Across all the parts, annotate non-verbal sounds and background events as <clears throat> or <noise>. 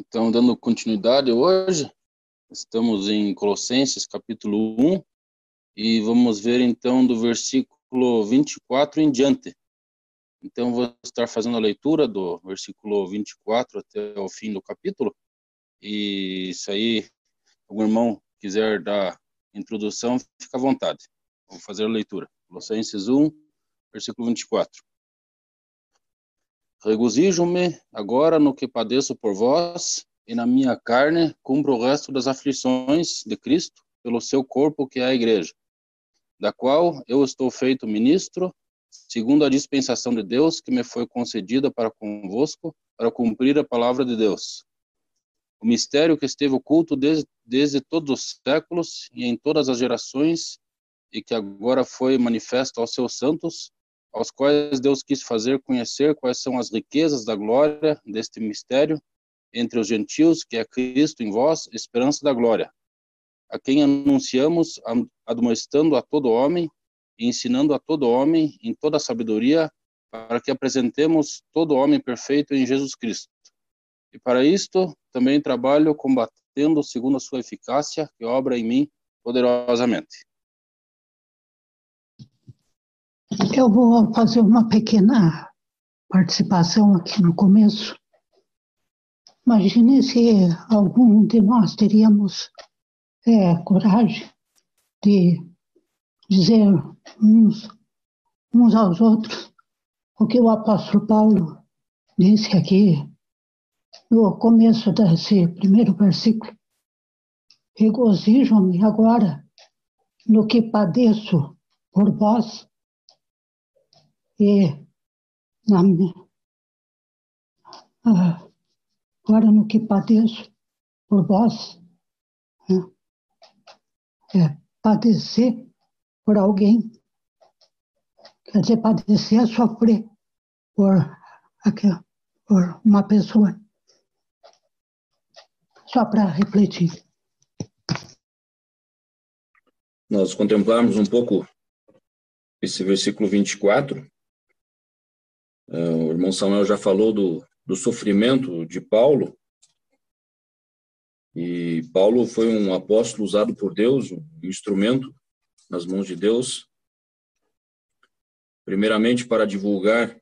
Então, dando continuidade hoje, estamos em Colossenses capítulo 1 e vamos ver então do versículo 24 em diante. Então, vou estar fazendo a leitura do versículo 24 até o fim do capítulo. E se aí algum irmão quiser dar introdução, fica à vontade. Vou fazer a leitura. Colossenses 1, versículo 24. Regozijo-me agora no que padeço por vós, e na minha carne cumpro o resto das aflições de Cristo pelo seu corpo, que é a igreja, da qual eu estou feito ministro, segundo a dispensação de Deus que me foi concedida para convosco, para cumprir a palavra de Deus. O mistério que esteve oculto desde, desde todos os séculos e em todas as gerações, e que agora foi manifesto aos seus santos, aos quais Deus quis fazer conhecer quais são as riquezas da glória deste mistério entre os gentios, que é Cristo em vós, esperança da glória, a quem anunciamos, admoestando a todo homem e ensinando a todo homem em toda sabedoria, para que apresentemos todo homem perfeito em Jesus Cristo. E para isto também trabalho combatendo segundo a sua eficácia, que obra em mim poderosamente. Eu vou fazer uma pequena participação aqui no começo. Imagine se algum de nós teríamos é, coragem de dizer uns, uns aos outros o que o apóstolo Paulo disse aqui no começo desse primeiro versículo. Regozijo-me agora no que padeço por vós e na, ah, agora no que padeço por vós, né? é padecer por alguém, quer dizer, padecer é sofrer por, por uma pessoa. Só para refletir. Nós contemplamos um pouco esse versículo 24, Uh, o irmão Samuel já falou do, do sofrimento de Paulo. E Paulo foi um apóstolo usado por Deus, um instrumento nas mãos de Deus, primeiramente para divulgar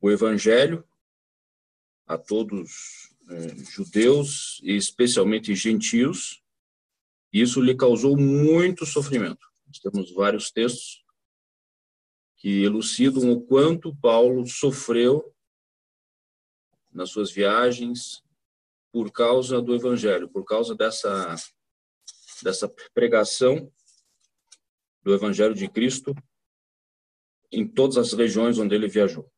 o evangelho a todos eh, judeus e especialmente gentios. Isso lhe causou muito sofrimento. Nós temos vários textos que elucidam o quanto Paulo sofreu nas suas viagens por causa do evangelho, por causa dessa dessa pregação do evangelho de Cristo em todas as regiões onde ele viajou.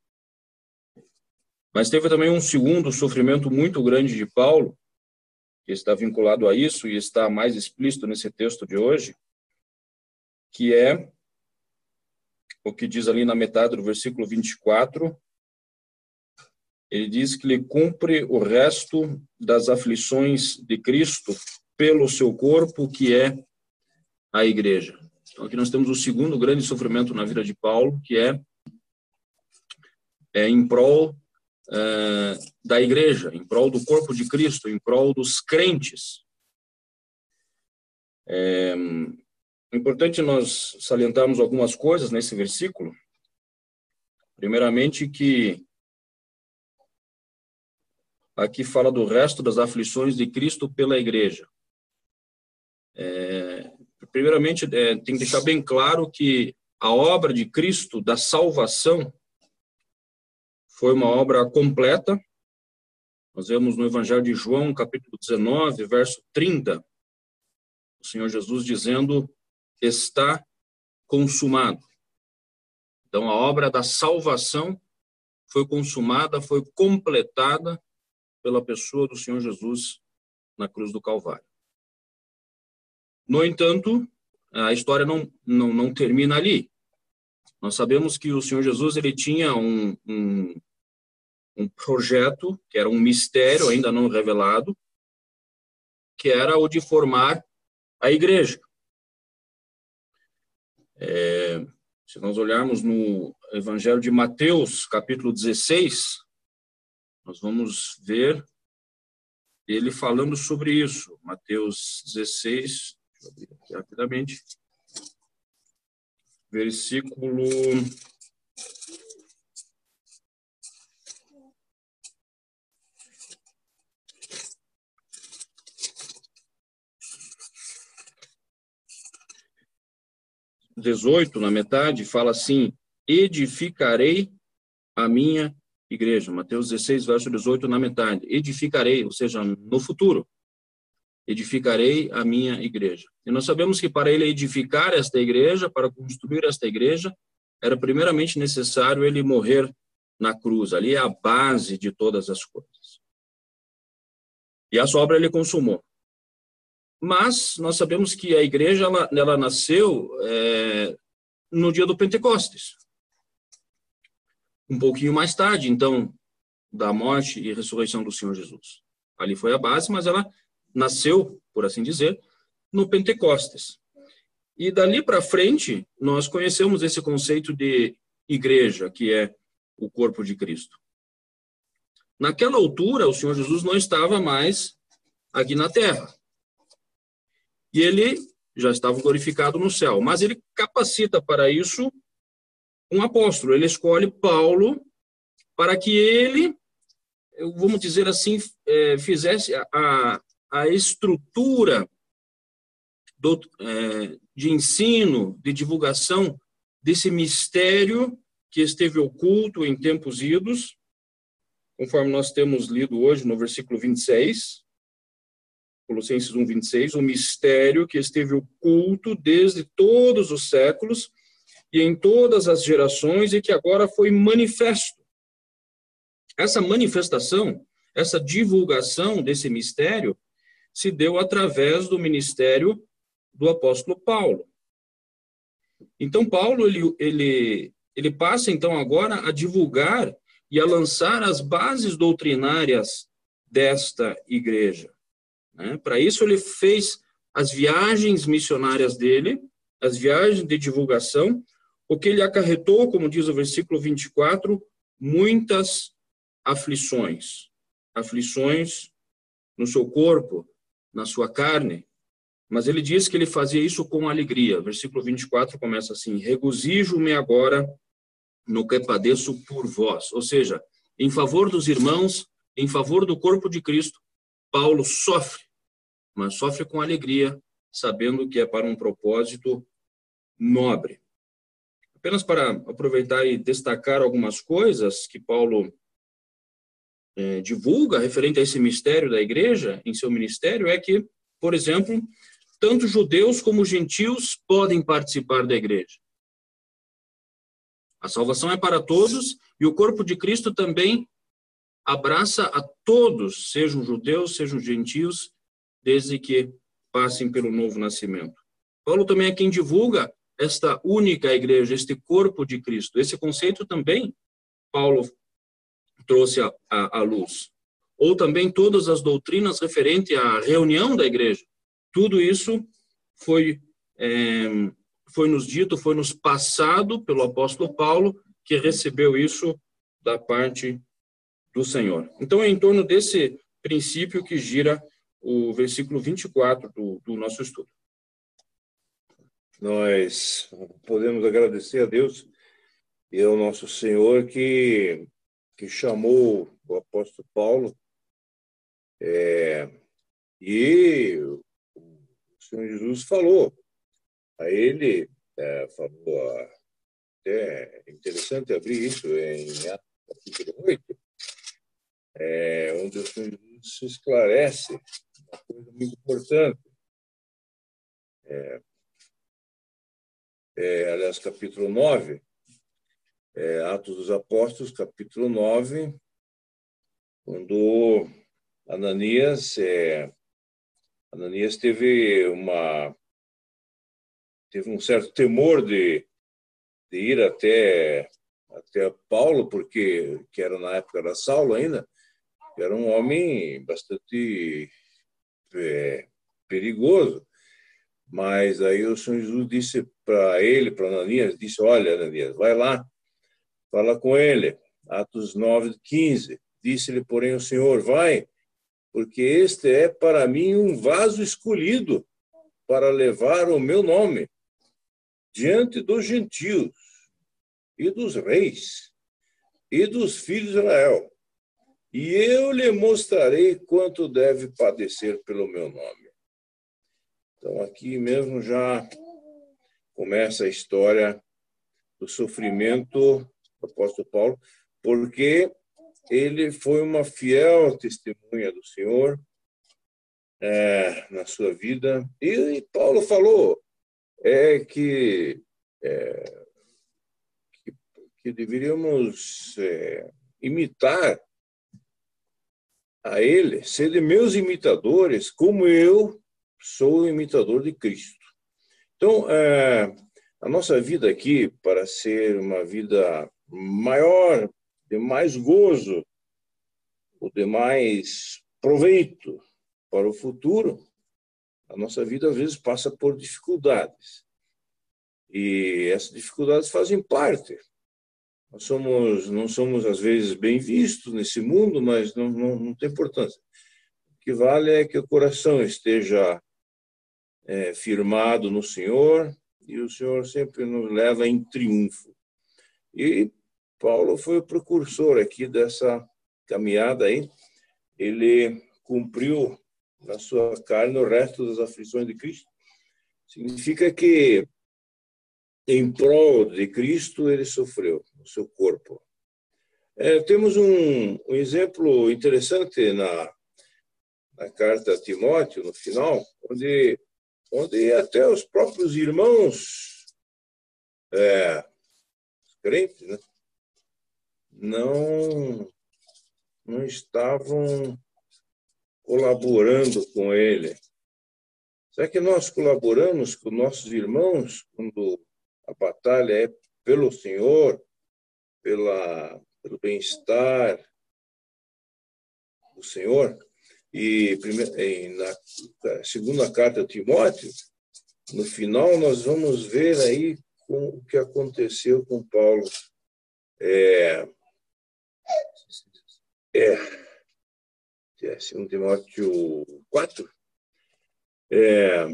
Mas teve também um segundo sofrimento muito grande de Paulo, que está vinculado a isso e está mais explícito nesse texto de hoje, que é o que diz ali na metade do versículo 24, ele diz que ele cumpre o resto das aflições de Cristo pelo seu corpo, que é a igreja. Então, aqui nós temos o segundo grande sofrimento na vida de Paulo, que é, é em prol é, da igreja, em prol do corpo de Cristo, em prol dos crentes. É, é importante nós salientarmos algumas coisas nesse versículo. Primeiramente, que aqui fala do resto das aflições de Cristo pela igreja. É, primeiramente, é, tem que deixar bem claro que a obra de Cristo da salvação foi uma obra completa. Nós vemos no Evangelho de João, capítulo 19, verso 30, o Senhor Jesus dizendo está consumado. Então, a obra da salvação foi consumada, foi completada pela pessoa do Senhor Jesus na cruz do Calvário. No entanto, a história não, não, não termina ali. Nós sabemos que o Senhor Jesus ele tinha um, um, um projeto, que era um mistério ainda não revelado, que era o de formar a igreja. É, se nós olharmos no Evangelho de Mateus, capítulo 16, nós vamos ver ele falando sobre isso. Mateus 16, deixa eu abrir aqui rapidamente, versículo 18, na metade, fala assim: edificarei a minha igreja. Mateus 16, verso 18, na metade. Edificarei, ou seja, no futuro. Edificarei a minha igreja. E nós sabemos que para ele edificar esta igreja, para construir esta igreja, era primeiramente necessário ele morrer na cruz. Ali é a base de todas as coisas. E a obra ele consumou. Mas nós sabemos que a igreja ela, ela nasceu é, no dia do Pentecostes. Um pouquinho mais tarde, então, da morte e ressurreição do Senhor Jesus. Ali foi a base, mas ela nasceu, por assim dizer, no Pentecostes. E dali para frente, nós conhecemos esse conceito de igreja, que é o corpo de Cristo. Naquela altura, o Senhor Jesus não estava mais aqui na terra e ele já estava glorificado no céu. Mas ele capacita para isso um apóstolo. Ele escolhe Paulo para que ele, vamos dizer assim, é, fizesse a, a estrutura do, é, de ensino, de divulgação desse mistério que esteve oculto em tempos idos, conforme nós temos lido hoje no versículo 26, Colossenses 1, 26, o mistério que esteve oculto desde todos os séculos e em todas as gerações e que agora foi manifesto. Essa manifestação, essa divulgação desse mistério se deu através do ministério do apóstolo Paulo. Então Paulo ele, ele, ele passa então agora a divulgar e a lançar as bases doutrinárias desta igreja. Né? Para isso, ele fez as viagens missionárias dele, as viagens de divulgação, o que ele acarretou, como diz o versículo 24, muitas aflições. Aflições no seu corpo, na sua carne. Mas ele diz que ele fazia isso com alegria. Versículo 24 começa assim: Regozijo-me agora no que padeço por vós. Ou seja, em favor dos irmãos, em favor do corpo de Cristo, Paulo sofre mas sofre com alegria, sabendo que é para um propósito nobre. Apenas para aproveitar e destacar algumas coisas que Paulo é, divulga referente a esse mistério da igreja, em seu ministério, é que, por exemplo, tanto judeus como gentios podem participar da igreja. A salvação é para todos e o corpo de Cristo também abraça a todos, sejam judeus, sejam gentios, desde que passem pelo novo nascimento. Paulo também é quem divulga esta única igreja, este corpo de Cristo. Esse conceito também Paulo trouxe à luz. Ou também todas as doutrinas referentes à reunião da igreja. Tudo isso foi, é, foi nos dito, foi nos passado pelo apóstolo Paulo, que recebeu isso da parte do Senhor. Então, é em torno desse princípio que gira o versículo 24 do, do nosso estudo. Nós podemos agradecer a Deus e ao nosso Senhor que, que chamou o apóstolo Paulo é, e o Senhor Jesus falou a ele, é, falou, é interessante abrir isso em Atos capítulo 8, é, onde o Senhor Jesus se esclarece uma coisa muito importante. É, é, aliás, capítulo 9, é, Atos dos Apóstolos, capítulo 9, quando Ananias, é, Ananias teve uma teve um certo temor de, de ir até até Paulo, porque que era na época da Saulo ainda, era um homem bastante é, perigoso. Mas aí o Senhor Jesus disse para ele, para Ananias, disse, olha, Ananias, vai lá, fala com ele. Atos 9, 15. Disse-lhe, porém, o Senhor, vai, porque este é para mim um vaso escolhido para levar o meu nome diante dos gentios e dos reis e dos filhos de Israel. E eu lhe mostrarei quanto deve padecer pelo meu nome. Então, aqui mesmo já começa a história do sofrimento do apóstolo Paulo, porque ele foi uma fiel testemunha do Senhor é, na sua vida. E, Paulo falou é que, é, que, que, deveríamos é, imitar a ele, ser de meus imitadores, como eu sou imitador de Cristo. Então, é, a nossa vida aqui, para ser uma vida maior, de mais gozo, ou de mais proveito para o futuro, a nossa vida às vezes passa por dificuldades. E essas dificuldades fazem parte. Nós somos, não somos às vezes bem vistos nesse mundo, mas não, não, não tem importância. O que vale é que o coração esteja é, firmado no Senhor e o Senhor sempre nos leva em triunfo. E Paulo foi o precursor aqui dessa caminhada aí. Ele cumpriu na sua carne o resto das aflições de Cristo. Significa que em prol de Cristo ele sofreu no seu corpo. É, temos um, um, exemplo interessante na, na carta a Timóteo, no final, onde, onde até os próprios irmãos é, crentes né, não, não estavam colaborando com ele. Será que nós colaboramos com nossos irmãos quando a batalha é pelo Senhor, pela, pelo bem-estar do Senhor? E na segunda carta a Timóteo, no final nós vamos ver aí com o que aconteceu com Paulo. É, é, é 2 Timóteo 4, é,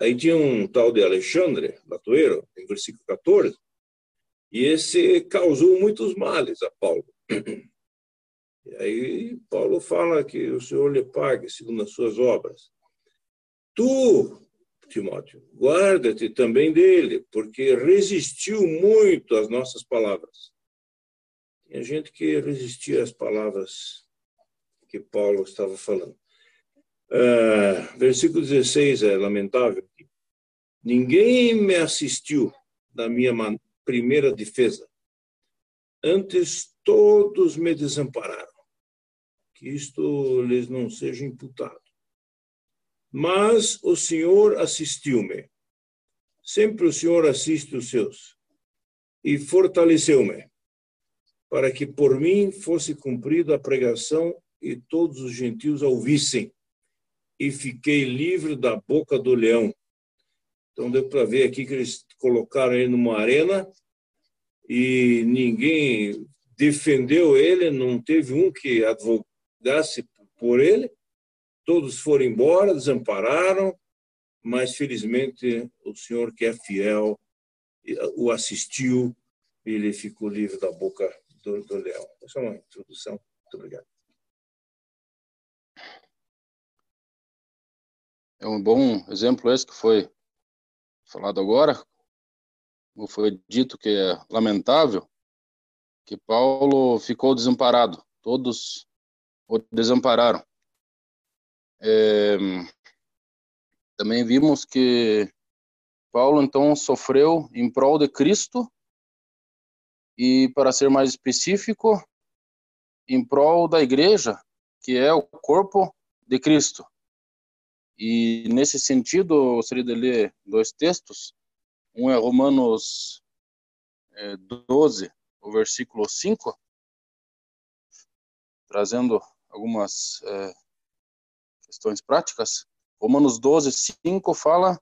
aí tinha um tal de Alexandre Latoeiro, em versículo 14, e esse causou muitos males a Paulo. <clears throat> E aí Paulo fala que o Senhor lhe pague segundo as suas obras. Tu, Timóteo, guarda-te também dele, porque resistiu muito às nossas palavras. Tinha gente que resistia às palavras que Paulo estava falando. Uh, versículo 16 é lamentável. Ninguém me assistiu na minha primeira defesa. Antes todos me desampararam. Que isto lhes não seja imputado. Mas o Senhor assistiu-me. Sempre o Senhor assiste os seus. E fortaleceu-me, para que por mim fosse cumprida a pregação e todos os gentios a ouvissem, e fiquei livre da boca do leão. Então deu para ver aqui que eles colocaram ele numa arena e ninguém defendeu ele, não teve um que advogasse por ele. Todos foram embora, desampararam, mas felizmente o Senhor que é fiel o assistiu e ele ficou livre da boca do, do leão. Essa é uma introdução. Muito obrigado. É um bom exemplo esse que foi falado agora, como foi dito que é lamentável, que Paulo ficou desamparado, todos o desampararam. É, também vimos que Paulo então sofreu em prol de Cristo e, para ser mais específico, em prol da igreja, que é o corpo de Cristo. E nesse sentido, eu gostaria de ler dois textos. Um é Romanos é, 12, o versículo 5, trazendo algumas é, questões práticas. Romanos 12, 5 fala: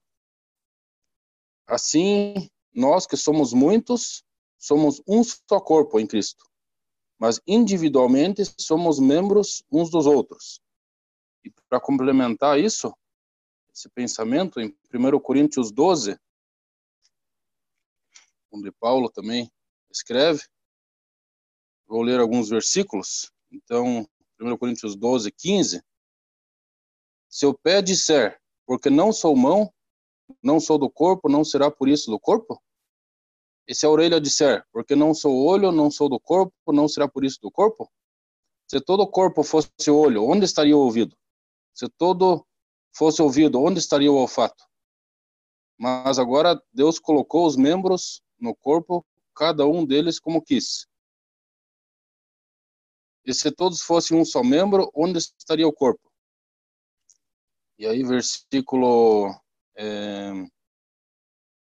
Assim, nós que somos muitos, somos um só corpo em Cristo, mas individualmente somos membros uns dos outros E para complementar isso, esse pensamento, em 1 Coríntios 12, onde Paulo também escreve, vou ler alguns versículos. Então, 1 Coríntios 12, 15. Se o pé disser, porque não sou mão, não sou do corpo, não será por isso do corpo? E se a orelha disser, porque não sou olho, não sou do corpo, não será por isso do corpo? Se todo o corpo fosse olho, onde estaria o ouvido? Se todo fosse ouvido, onde estaria o olfato? Mas agora Deus colocou os membros no corpo, cada um deles como quis. E se todos fossem um só membro, onde estaria o corpo? E aí, versículo é,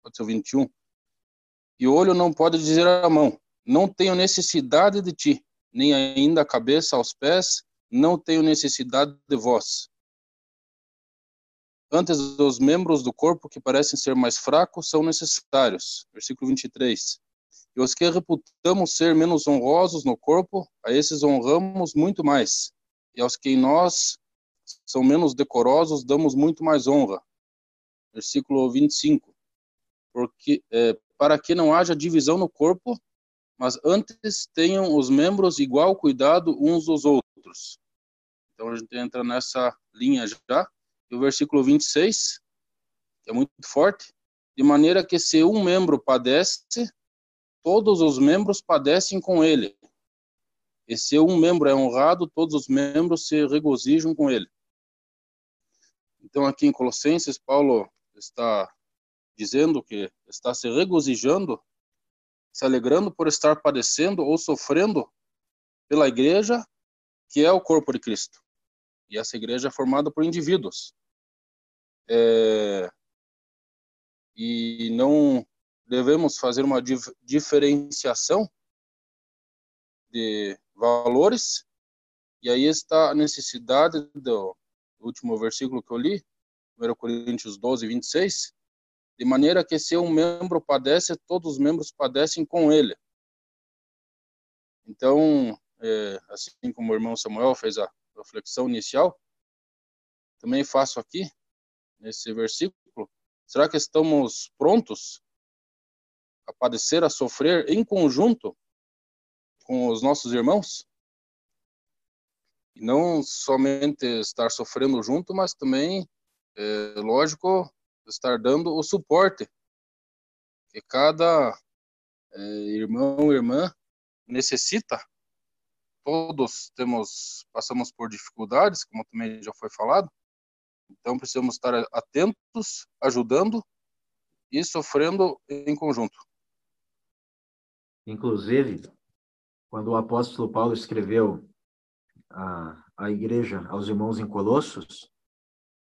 pode ser o 21. E o olho não pode dizer à mão: Não tenho necessidade de ti, nem ainda a cabeça aos pés, não tenho necessidade de vós. Antes, os membros do corpo que parecem ser mais fracos são necessários. Versículo 23. E os que reputamos ser menos honrosos no corpo, a esses honramos muito mais. E aos que em nós são menos decorosos, damos muito mais honra. Versículo 25. Porque, é, para que não haja divisão no corpo, mas antes tenham os membros igual cuidado uns dos outros. Então a gente entra nessa linha já. E o versículo 26, que é muito forte, de maneira que se um membro padece, todos os membros padecem com ele. E se um membro é honrado, todos os membros se regozijam com ele. Então, aqui em Colossenses, Paulo está dizendo que está se regozijando, se alegrando por estar padecendo ou sofrendo pela igreja, que é o corpo de Cristo. E essa igreja é formada por indivíduos. É, e não devemos fazer uma dif diferenciação de valores. E aí está a necessidade do último versículo que eu li, 1 Coríntios 12, 26, de maneira que se um membro padece, todos os membros padecem com ele. Então, é, assim como o irmão Samuel fez a reflexão inicial, também faço aqui, nesse versículo, será que estamos prontos a padecer, a sofrer em conjunto com os nossos irmãos? E não somente estar sofrendo junto, mas também, é, lógico, estar dando o suporte que cada é, irmão irmã necessita todos temos passamos por dificuldades, como também já foi falado. Então precisamos estar atentos, ajudando e sofrendo em conjunto. Inclusive, quando o apóstolo Paulo escreveu a, a igreja aos irmãos em Colossos,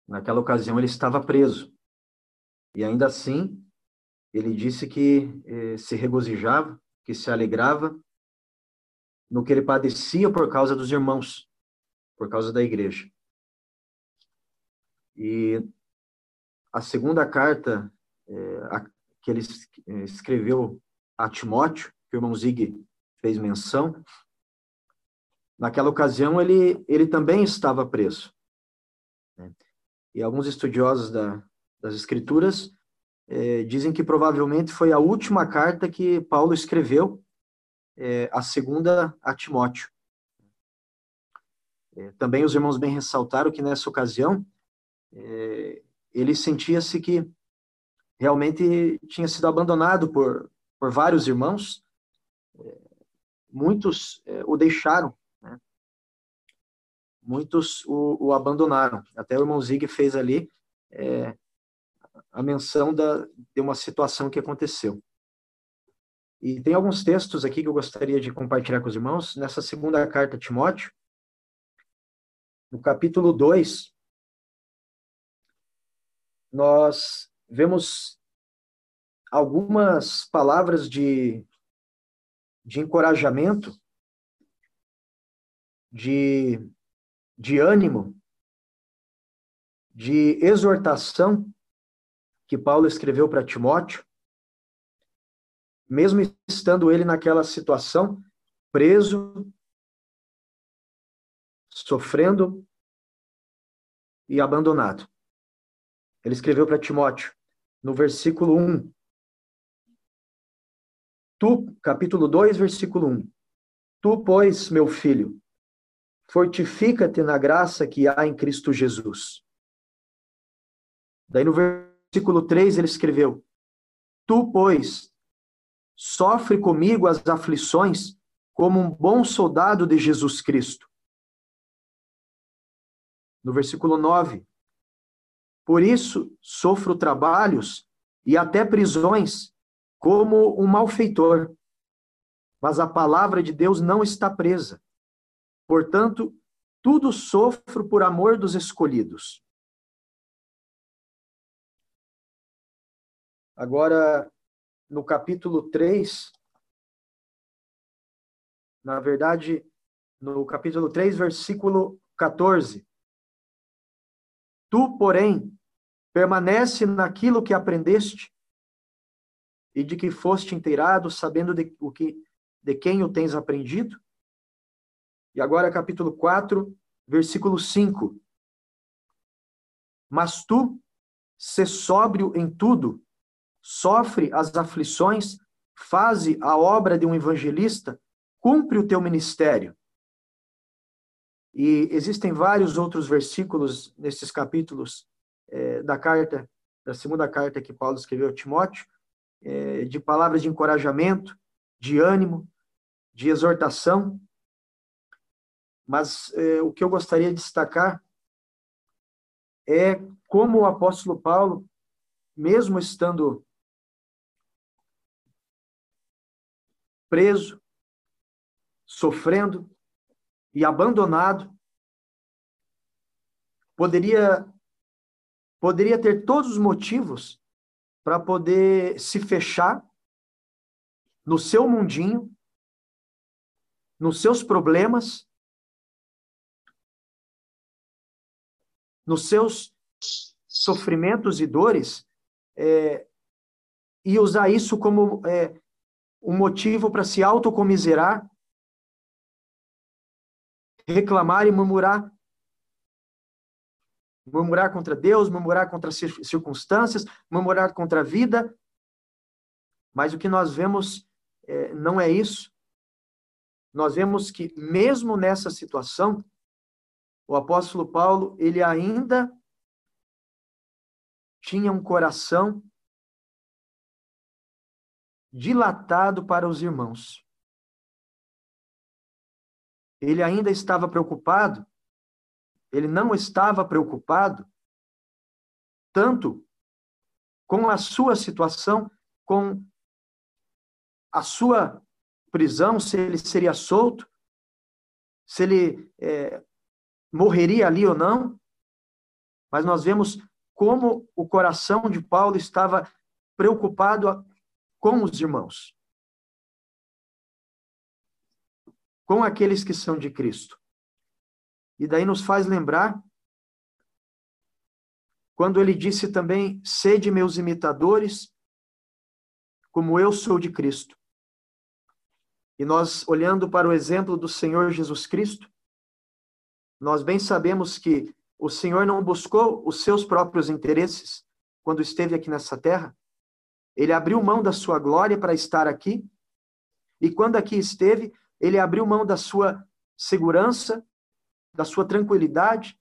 naquela ocasião ele estava preso. E ainda assim, ele disse que eh, se regozijava, que se alegrava no que ele padecia por causa dos irmãos, por causa da igreja. E a segunda carta é, a, que ele é, escreveu a Timóteo, que o irmão Zig fez menção, naquela ocasião ele, ele também estava preso. Né? E alguns estudiosos da, das Escrituras é, dizem que provavelmente foi a última carta que Paulo escreveu é, a segunda a Timóteo. É, também os irmãos bem ressaltaram que nessa ocasião é, ele sentia-se que realmente tinha sido abandonado por, por vários irmãos, é, muitos é, o deixaram, né? muitos o, o, abandonaram. Até o irmão Zig fez ali é, a menção da, de uma situação que aconteceu. E tem alguns textos aqui que eu gostaria de compartilhar com os irmãos. Nessa segunda carta a Timóteo, no capítulo 2, nós vemos algumas palavras de, de encorajamento, de, de ânimo, de exortação que Paulo escreveu para Timóteo mesmo estando ele naquela situação, preso, sofrendo e abandonado. Ele escreveu para Timóteo, no versículo 1. Tu, capítulo 2, versículo 1. Tu, pois, meu filho, fortifica-te na graça que há em Cristo Jesus. Daí no versículo 3 ele escreveu: Tu, pois, sofre comigo as aflições como um bom soldado de Jesus Cristo. No versículo 9: Por isso sofro trabalhos e até prisões como um malfeitor. Mas a palavra de Deus não está presa. Portanto, tudo sofro por amor dos escolhidos. Agora, no capítulo 3, na verdade, no capítulo 3, versículo 14. Tu, porém, permanece naquilo que aprendeste e de que foste inteirado, sabendo de, o que, de quem o tens aprendido. E agora, capítulo 4, versículo 5. Mas tu, se sóbrio em tudo, sofre as aflições, faze a obra de um evangelista, cumpre o teu ministério. E existem vários outros versículos nesses capítulos é, da carta, da segunda carta que Paulo escreveu a Timóteo, é, de palavras de encorajamento, de ânimo, de exortação. Mas é, o que eu gostaria de destacar é como o apóstolo Paulo, mesmo estando preso, sofrendo e abandonado, poderia poderia ter todos os motivos para poder se fechar no seu mundinho, nos seus problemas, nos seus sofrimentos e dores, é, e usar isso como é, um motivo para se autocomiserar, reclamar e murmurar. Murmurar contra Deus, murmurar contra as circunstâncias, murmurar contra a vida. Mas o que nós vemos é, não é isso. Nós vemos que, mesmo nessa situação, o apóstolo Paulo, ele ainda tinha um coração dilatado para os irmãos. Ele ainda estava preocupado, ele não estava preocupado tanto com a sua situação, com a sua prisão, se ele seria solto, se ele é, morreria ali ou não, mas nós vemos como o coração de Paulo estava preocupado com os irmãos, com aqueles que são de Cristo. E daí nos faz lembrar quando ele disse também: sede meus imitadores, como eu sou de Cristo. E nós, olhando para o exemplo do Senhor Jesus Cristo, nós bem sabemos que o Senhor não buscou os seus próprios interesses quando esteve aqui nessa terra, ele abriu mão da sua glória para estar aqui. E quando aqui esteve, ele abriu mão da sua segurança, da sua tranquilidade,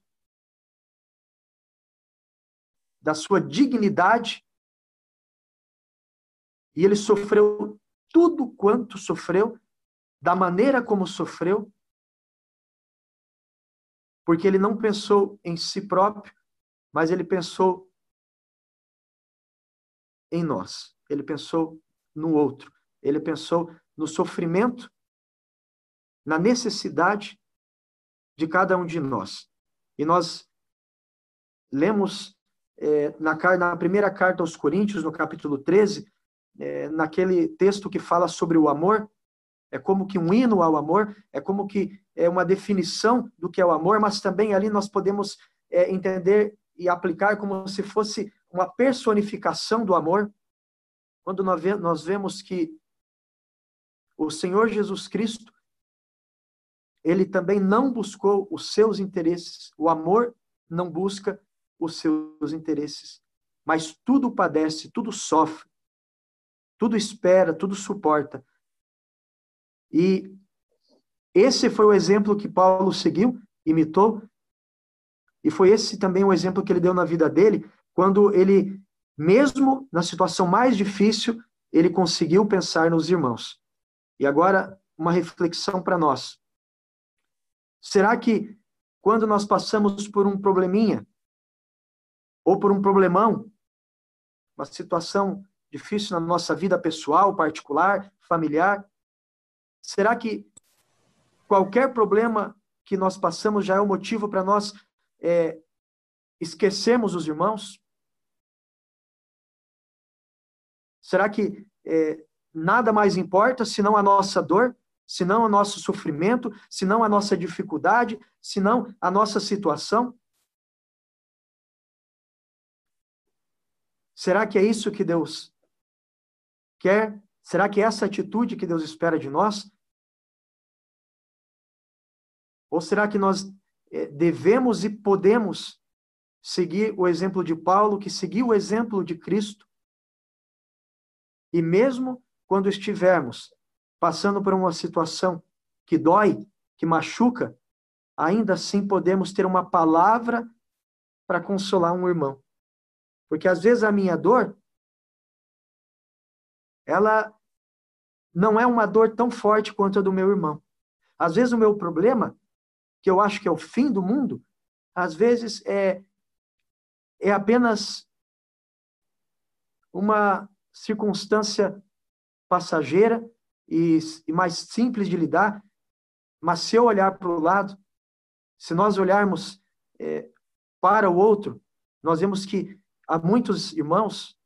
da sua dignidade. E ele sofreu tudo quanto sofreu, da maneira como sofreu, porque ele não pensou em si próprio, mas ele pensou em nós. Ele pensou no outro. Ele pensou no sofrimento, na necessidade de cada um de nós. E nós lemos é, na, na, primeira carta aos Coríntios, no capítulo 13, é, naquele texto que fala sobre o amor, é como que um hino ao amor, é como que é uma definição do que é o amor, mas também ali nós podemos é, entender e aplicar como se fosse uma personificação do amor, quando nós vemos que o Senhor Jesus Cristo, ele também não buscou os seus interesses, o amor não busca os seus interesses, mas tudo padece, tudo sofre, tudo espera, tudo suporta. E esse foi o exemplo que Paulo seguiu, imitou, e foi esse também o exemplo que ele deu na vida dele, quando ele, mesmo na situação mais difícil, ele conseguiu pensar nos irmãos. E agora, uma reflexão para nós. Será que quando nós passamos por um probleminha, ou por um problemão, uma situação difícil na nossa vida pessoal, particular, familiar, será que qualquer problema que nós passamos já é o um motivo para nós é, esquecermos os irmãos? Será que é, nada mais importa senão a nossa dor, senão o nosso sofrimento, senão a nossa dificuldade, senão a nossa situação? Será que é isso que Deus quer? Será que é essa atitude que Deus espera de nós? Ou será que nós eh, devemos e podemos seguir o exemplo de Paulo, que seguiu o exemplo de Cristo? E mesmo quando estivermos passando por uma situação que dói, que machuca, ainda assim podemos ter uma palavra para consolar um irmão. Porque às vezes a minha dor, ela não é uma dor tão forte quanto a do meu irmão. Às vezes o meu problema, que eu acho que é o fim do mundo, às vezes é, é apenas uma circunstância passageira e, e mais simples de lidar, mas se eu olhar para o lado, se nós olharmos é, para o outro, nós vemos que há muitos irmãos,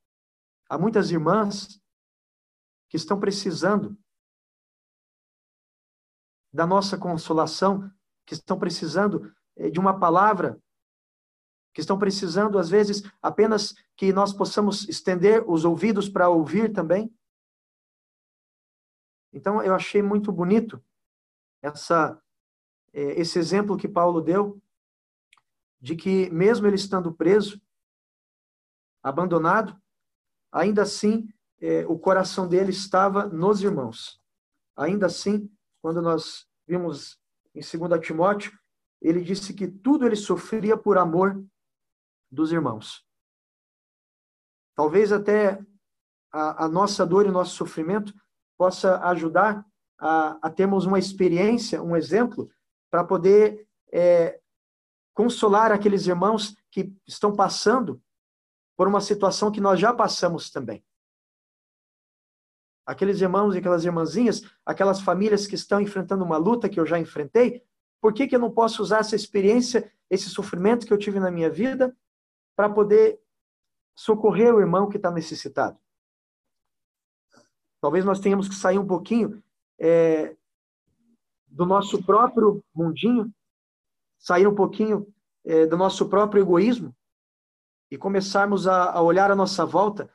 há muitas irmãs que estão precisando da nossa consolação, que estão precisando eh, de uma palavra, que estão precisando, às vezes, apenas que nós possamos estender os ouvidos para ouvir também. Então, eu achei muito bonito essa, eh, esse exemplo que Paulo deu, de que, mesmo ele estando preso, abandonado, ainda assim é, o coração dele estava nos irmãos. Ainda assim, quando nós vimos em 2 Timóteo, ele disse que tudo ele sofria por amor dos irmãos. Talvez até a, a nossa dor e o nosso sofrimento possa ajudar a, a termos uma experiência, um exemplo, para poder é, consolar aqueles irmãos que estão passando por uma situação que nós já passamos também. Aqueles irmãos e aquelas irmãzinhas, aquelas famílias que estão enfrentando uma luta que eu já enfrentei, por que, que eu não posso usar essa experiência, esse sofrimento que eu tive na minha vida, para poder socorrer o irmão que está necessitado? Talvez nós tenhamos que sair um pouquinho é, do nosso próprio mundinho, sair um pouquinho é, do nosso próprio egoísmo e começarmos a, a olhar à nossa volta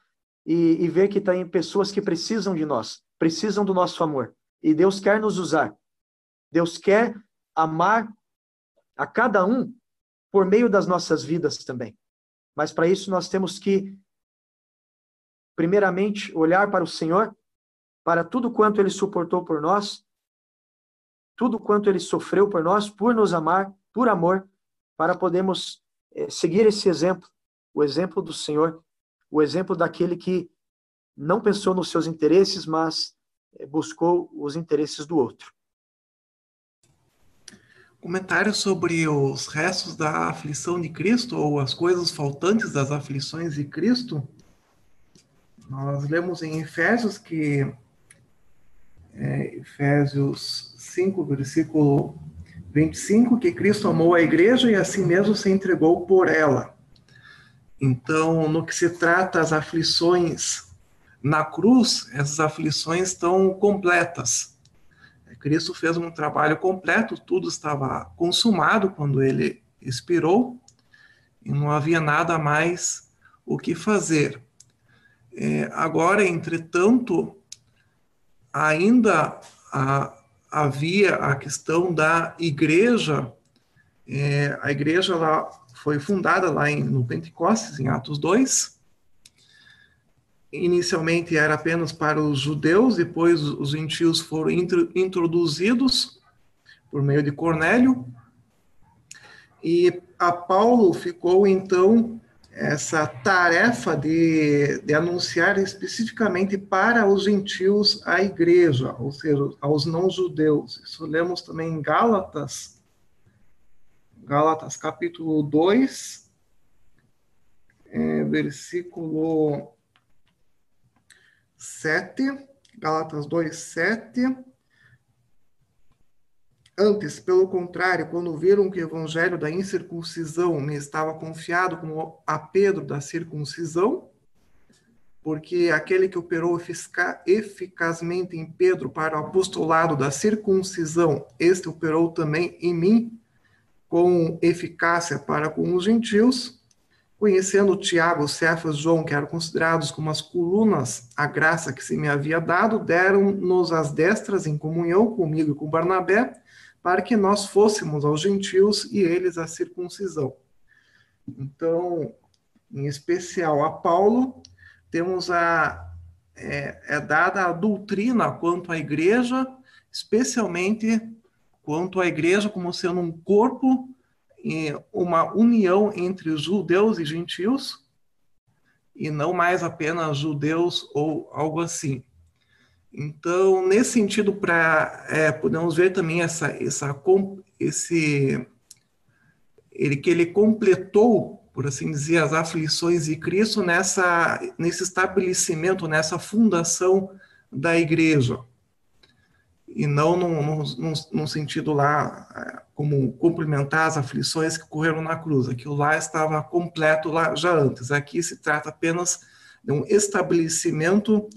e, e ver que tem pessoas que precisam de nós, precisam do nosso amor. E Deus quer nos usar. Deus quer amar a cada um por meio das nossas vidas também. Mas para isso nós temos que, primeiramente, olhar para o Senhor, para tudo quanto Ele suportou por nós, tudo quanto Ele sofreu por nós, por nos amar, por amor, para podermos é, seguir esse exemplo o exemplo do Senhor, o exemplo daquele que não pensou nos seus interesses, mas eh, buscou os interesses do outro. Comentário sobre os restos da aflição de Cristo, ou as coisas faltantes das aflições de Cristo. Nós lemos em Efésios que, é, Efésios 5, versículo 25, que Cristo amou a igreja e assim mesmo se entregou por ela. Então, no que se trata as aflições na cruz, essas aflições estão completas. Cristo fez um trabalho completo, tudo estava consumado quando ele expirou e não havia nada mais o que fazer. É, agora, entretanto, ainda a, havia a questão da igreja É, a igreja ela foi fundada lá em, no Pentecostes, em Atos 2. Inicialmente era apenas para os judeus, depois os gentios foram intro, introduzidos por meio de Cornélio. E a Paulo ficou então essa tarefa de, de anunciar especificamente para os gentios a igreja, ou seja, aos não-judeus. Isso lemos também em Gálatas, Gálatas capítulo 2, é, versículo 7, Gálatas 2, 7. Antes, pelo contrário, quando viram que o evangelho da incircuncisão me estava confiado como a Pedro da circuncisão, porque aquele que operou eficazmente em Pedro para o apostolado da circuncisão, este operou também em mim com eficácia para com os gentios, conhecendo Tiago, Cefas, João, que eram considerados como as colunas, a graça que se me havia dado, deram-nos as destras em comunhão comigo e com Barnabé, para que nós fôssemos aos gentios e eles a circuncisão. Então, em especial a Paulo, temos a é, é dada a doutrina quanto à igreja, especialmente quanto à igreja como sendo um corpo, uma união entre judeus e gentios, e não mais apenas judeus ou algo assim. Então, nesse sentido, para é, podemos ver também essa, essa, esse, ele que ele completou, por assim dizer, as aflições de Cristo nessa, nesse estabelecimento, nessa fundação da igreja. E não num, num, num sentido lá é, como complementar as aflições que correram na cruz. Aquilo lá estava completo lá já antes. Aqui se trata apenas de um estabelecimento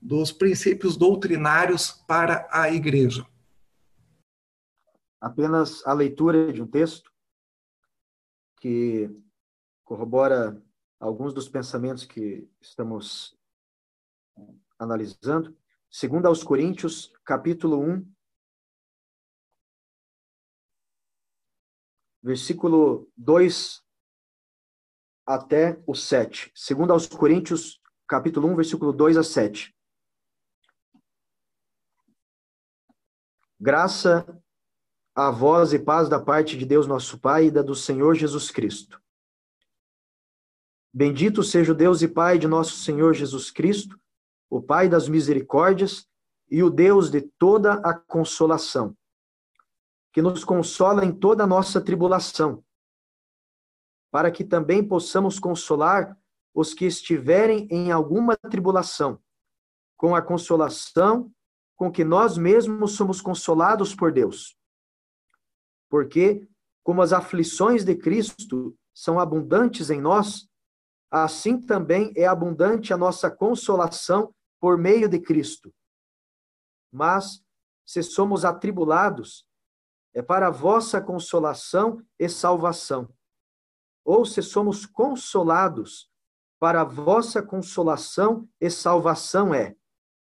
dos princípios doutrinários para a igreja. Apenas a leitura de um texto que corrobora alguns dos pensamentos que estamos analisando. Segundo aos Coríntios, capítulo 1, versículo 2 até o 7. Segundo aos Coríntios, capítulo 1, versículo 2 a 7. Graça a vós e paz da parte de Deus nosso Pai e da do Senhor Jesus Cristo. Bendito seja o Deus e Pai de nosso Senhor Jesus Cristo, o Pai das misericórdias e o Deus de toda a consolação, que nos consola em toda a nossa tribulação, para que também possamos consolar os que estiverem em alguma tribulação, com a consolação com que nós mesmos somos consolados por Deus. Porque, como as aflições de Cristo são abundantes em nós, assim também é abundante a nossa consolação por meio de Cristo. Mas, se somos atribulados, é para vossa consolação e salvação. Ou se somos consolados, para vossa consolação e salvação é,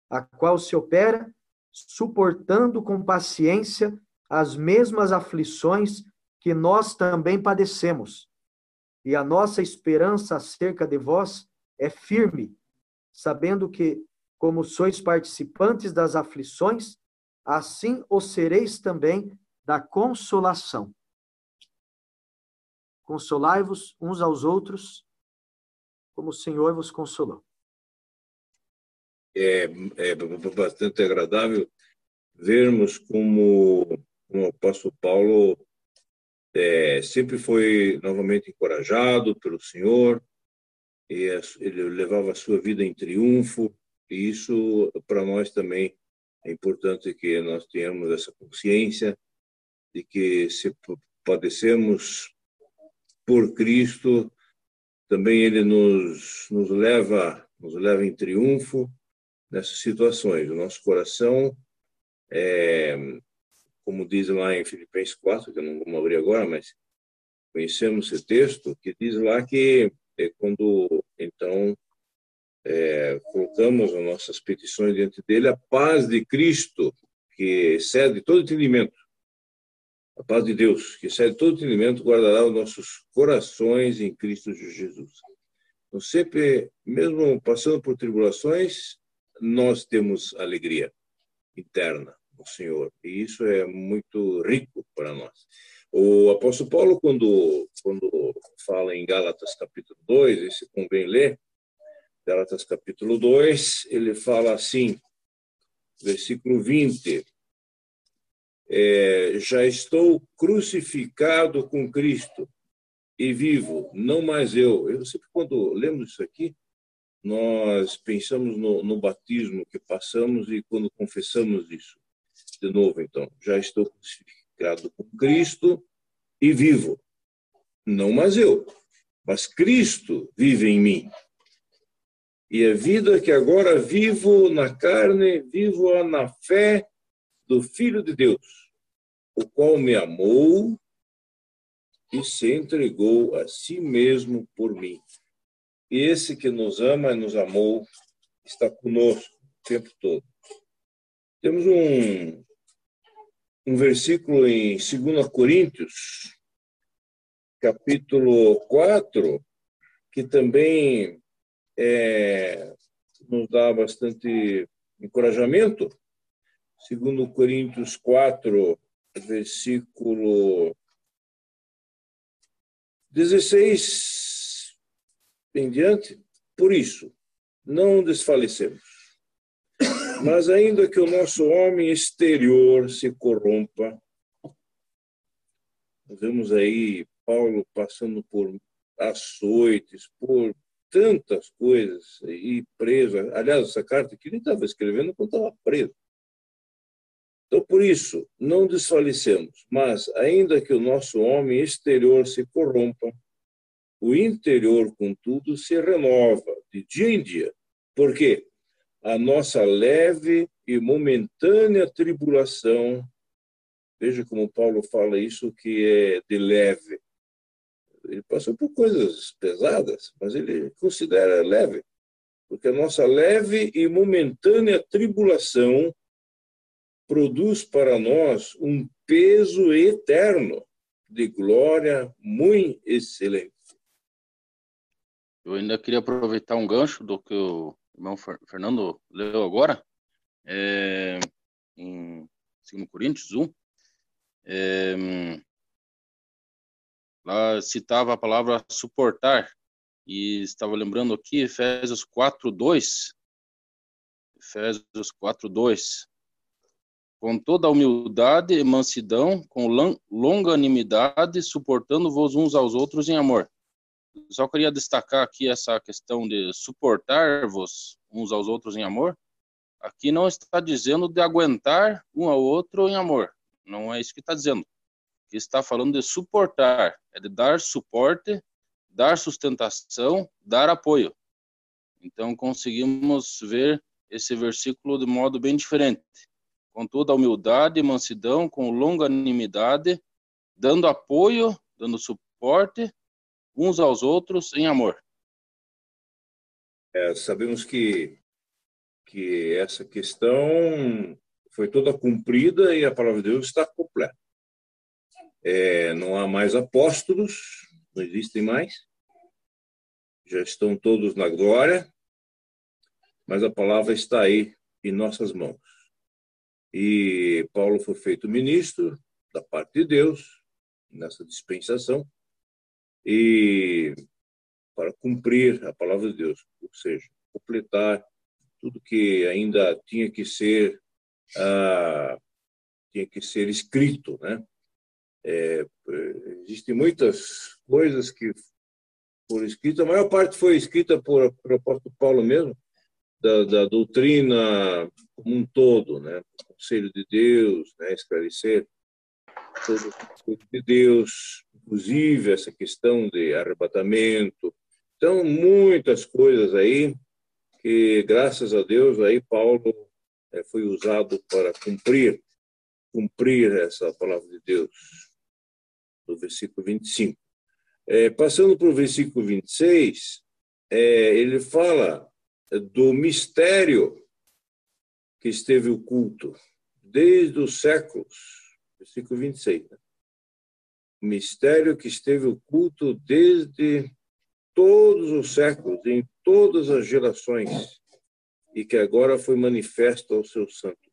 a qual se opera suportando com paciência as mesmas aflições que nós também padecemos. E a nossa esperança acerca de vós é firme, sabendo que, como sois participantes das aflições, assim o sereis também da consolação. Consolai-vos uns aos outros, como o Senhor vos consolou é, é bastante agradável vermos como, como o apóstolo Paulo é, sempre foi novamente encorajado pelo Senhor, e ele levava a sua vida em triunfo, e isso para nós também é importante que nós tenhamos essa consciência de que se padecemos por Cristo, também ele nos, nos leva nos leva em triunfo nessas situações. O nosso coração, é, como diz lá em Filipenses 4, que eu não vou abrir agora, mas conhecemos esse texto, que diz lá que é, quando, então, é, colocamos as nossas petições diante dele, a paz de Cristo, que excede todo entendimento, A paz de Deus, que sai de todo entendimento, guardará os nossos corações em Cristo Jesus. Então, sempre, mesmo passando por tribulações, nós temos alegria interna no Senhor. E isso é muito rico para nós. O apóstolo Paulo, quando, quando fala em Gálatas capítulo 2, esse convém ler, Gálatas capítulo 2, ele fala assim, versículo 20, é, já estou crucificado com Cristo e vivo, não mais eu. Eu sempre quando lemos isso aqui, nós pensamos no, no batismo que passamos e quando confessamos isso. De novo, então, já estou crucificado com Cristo e vivo, não mais eu, mas Cristo vive em mim. E a vida que agora vivo na carne, vivo na fé do Filho de Deus, o qual me amou e se entregou a si mesmo por mim. E esse que nos ama e nos amou está conosco o tempo todo. Temos um, um versículo em 2 Coríntios, capítulo 4, que também é, nos dá bastante encorajamento. Segundo Coríntios 4, versículo 16 em diante. Por isso, não desfalecemos. Mas ainda que o nosso homem exterior se corrompa, nós vemos aí Paulo passando por açoites, por tantas coisas e preso. Aliás, essa carta que ele estava escrevendo quando estava preso. Então, por isso, não desfalecemos, mas ainda que o nosso homem exterior se corrompa, o interior, contudo, se renova de dia em dia. Por quê? A nossa leve e momentânea tribulação, veja como Paulo fala isso que é de leve. Ele passou por coisas pesadas, mas ele considera leve, porque a nossa leve e momentânea tribulação produz para nós um peso eterno de glória muito excelente. Eu ainda queria aproveitar um gancho do que o irmão Fernando leu agora, é, em 2 Coríntios 1. É, lá citava a palavra suportar, e estava lembrando aqui, Efésios 4, 2. Efésios 4, 2 com toda a humildade e mansidão, com longanimidade, suportando-vos uns aos outros em amor. Só queria destacar aqui essa questão de suportar-vos uns aos outros em amor. Aqui não está dizendo de aguentar um ao outro em amor. Não é isso que está dizendo. Aqui está falando de suportar, é de dar suporte, dar sustentação, dar apoio. Então conseguimos ver esse versículo de modo bem diferente com toda a humildade e mansidão, com longanimidade, dando apoio, dando suporte uns aos outros em amor. É, sabemos que que essa questão foi toda cumprida e a palavra de Deus está completa. É, não há mais apóstolos, não existem mais, já estão todos na glória, mas a palavra está aí em nossas mãos. E Paulo foi feito ministro da parte de Deus nessa dispensação e para cumprir a palavra de Deus, ou seja, completar tudo que ainda tinha que ser ah, tinha que ser escrito, né? É, existem muitas coisas que foram escritas, a maior parte foi escrita por, por apóstolo Paulo mesmo, da, da doutrina como um todo, né? O conselho de Deus, né? esclarecer todo o conselho de Deus, inclusive essa questão de arrebatamento. Então, muitas coisas aí que, graças a Deus, aí Paulo é, foi usado para cumprir, cumprir essa palavra de Deus, no versículo 25. É, passando para o versículo 26, é, ele fala do mistério que esteve oculto desde os séculos, versículo 26, né? mistério que esteve oculto desde todos os séculos, em todas as gerações, e que agora foi manifesto ao seu santo.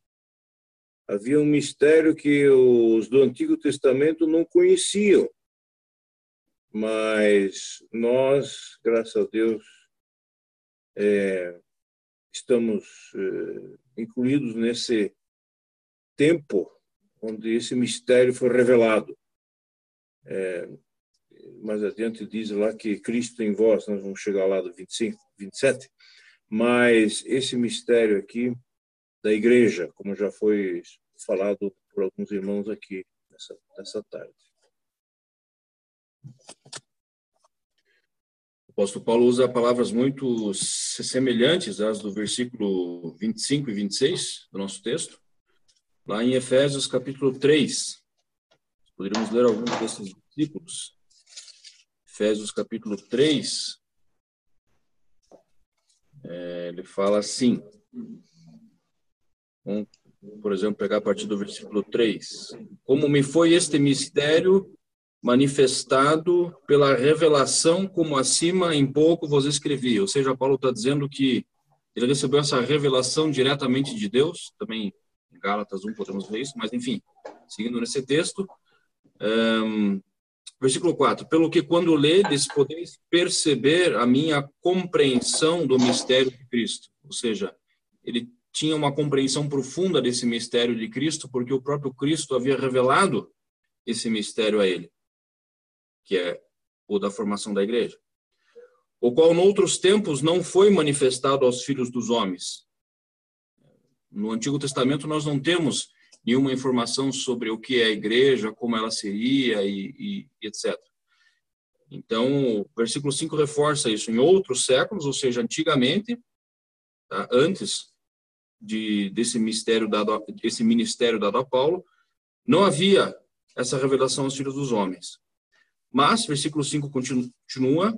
Havia um mistério que os do Antigo Testamento não conheciam, mas nós, graças a Deus, é, estamos é, incluídos nesse tempo onde esse mistério foi revelado. É, mais adiante diz lá que Cristo em vós, nós vamos chegar lá do 25, 27, mas esse mistério aqui da igreja, como já foi falado por alguns irmãos aqui nessa, nessa tarde. O apóstolo Paulo usa palavras muito semelhantes às do versículo 25 e 26 do nosso texto, lá em Efésios capítulo 3. Poderíamos ler alguns desses versículos. Efésios capítulo 3, é, ele fala assim, vamos, por exemplo, pegar a partir do versículo 3. Como me foi este mistério manifestado pela revelação, como acima em pouco vos escrevi. Ou seja, Paulo está dizendo que ele recebeu essa revelação diretamente de Deus, também em Gálatas 1 podemos ver isso, mas enfim, seguindo nesse texto, um, Versículo 4: Pelo que quando ledes, podeis perceber a minha compreensão do mistério de Cristo. Ou seja, ele tinha uma compreensão profunda desse mistério de Cristo, porque o próprio Cristo havia revelado esse mistério a ele, que é o da formação da igreja. O qual, noutros tempos, não foi manifestado aos filhos dos homens. No Antigo Testamento, nós não temos nenhuma informação sobre o que é a igreja, como ela seria e, e etc. Então, o versículo 5 reforça isso. Em outros séculos, ou seja, antigamente, tá, antes de, desse, mistério dado, desse ministério dado a Paulo, não havia essa revelação aos filhos dos homens. Mas, versículo 5 continua,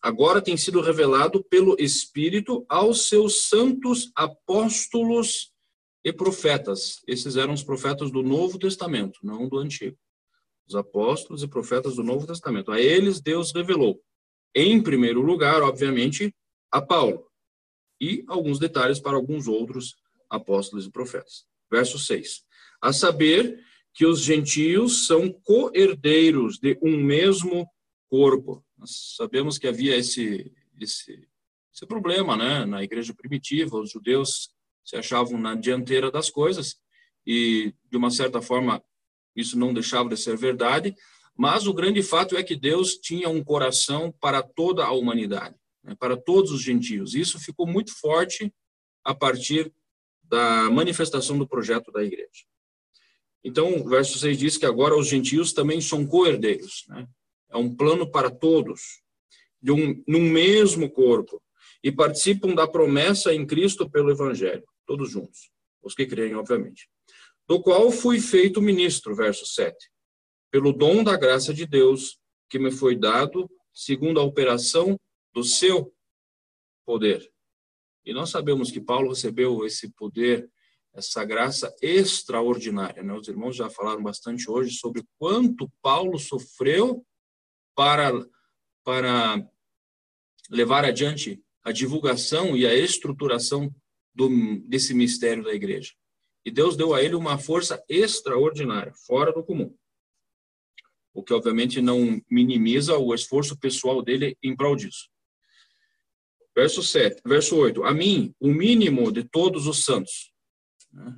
agora tem sido revelado pelo Espírito aos seus santos apóstolos e profetas. Esses eram os profetas do Novo Testamento, não do Antigo. Os apóstolos e profetas do Novo Testamento. A eles Deus revelou, em primeiro lugar, obviamente, a Paulo. E alguns detalhes para alguns outros apóstolos e profetas. Verso 6. A saber que os gentios são co-herdeiros de um mesmo corpo. Nós sabemos que havia esse, esse, esse problema né? na igreja primitiva, os judeus se achavam na dianteira das coisas e, de uma certa forma, isso não deixava de ser verdade, mas o grande fato é que Deus tinha um coração para toda a humanidade, né, para todos os gentios. Isso ficou muito forte a partir da manifestação do projeto da igreja. Então, o verso 6 diz que agora os gentios também são co-herdeiros. Né? É um plano para todos, de um, num mesmo corpo, e participam da promessa em Cristo pelo Evangelho todos juntos, os que creem, obviamente. Do qual fui feito ministro, verso 7, pelo dom da graça de Deus que me foi dado segundo a operação do seu poder. E nós sabemos que Paulo recebeu esse poder, essa graça extraordinária. Né? Os irmãos já falaram bastante hoje sobre quanto Paulo sofreu para, para levar adiante a divulgação e a estruturação do, desse mistério da igreja. E Deus deu a ele uma força extraordinária, fora do comum. O que, obviamente, não minimiza o esforço pessoal dele em prol disso. Verso 7, verso 8. A mim, o mínimo de todos os santos, né?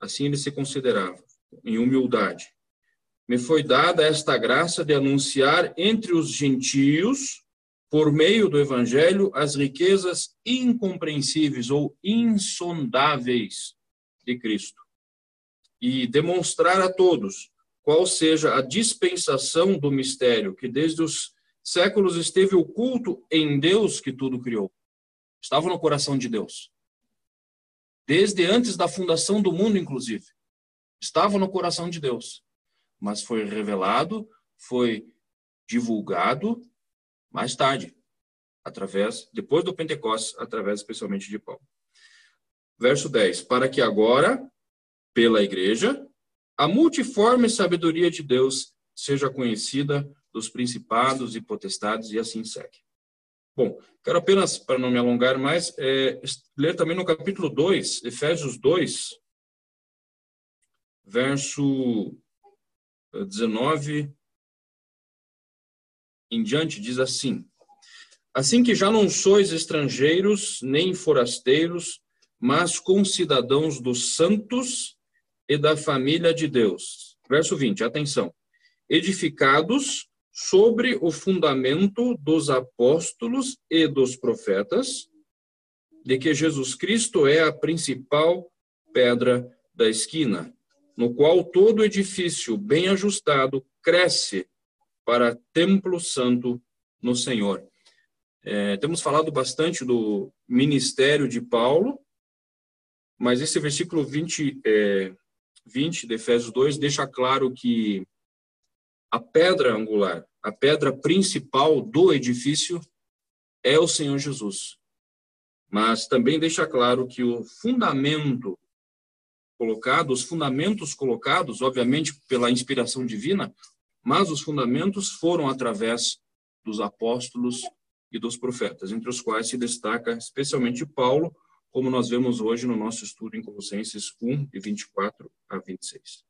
assim ele se considerava, em humildade, me foi dada esta graça de anunciar entre os gentios por meio do Evangelho, as riquezas incompreensíveis ou insondáveis de Cristo e demonstrar a todos qual seja a dispensação do mistério que desde os séculos esteve oculto em Deus que tudo criou. Estava no coração de Deus. Desde antes da fundação do mundo, inclusive. Estava no coração de Deus. Mas foi revelado, foi divulgado mais tarde, através, depois do Pentecostes, através especialmente de Paulo. Verso 10: Para que agora, pela igreja, a multiforme sabedoria de Deus seja conhecida dos principados e potestades, e assim segue. Bom, quero apenas, para não me alongar mais, é, ler também no capítulo 2, Efésios 2, verso 19 em diante, diz assim: Assim que já não sois estrangeiros nem forasteiros, mas concidadãos dos santos e da família de Deus. Verso 20, atenção. Edificados sobre o fundamento dos apóstolos e dos profetas, de que Jesus Cristo é a principal pedra da esquina, no qual todo edifício bem ajustado cresce para templo santo no Senhor. É, temos falado bastante do ministério de Paulo, mas esse versículo 20, é, 20 de Efésios 2 deixa claro que a pedra angular, a pedra principal do edifício é o Senhor Jesus. Mas também deixa claro que o fundamento colocado, os fundamentos colocados, obviamente pela inspiração divina, mas os fundamentos foram através dos apóstolos e dos profetas, entre os quais se destaca especialmente Paulo, como nós vemos hoje no nosso estudo em Colossenses 1, de 24 a 26.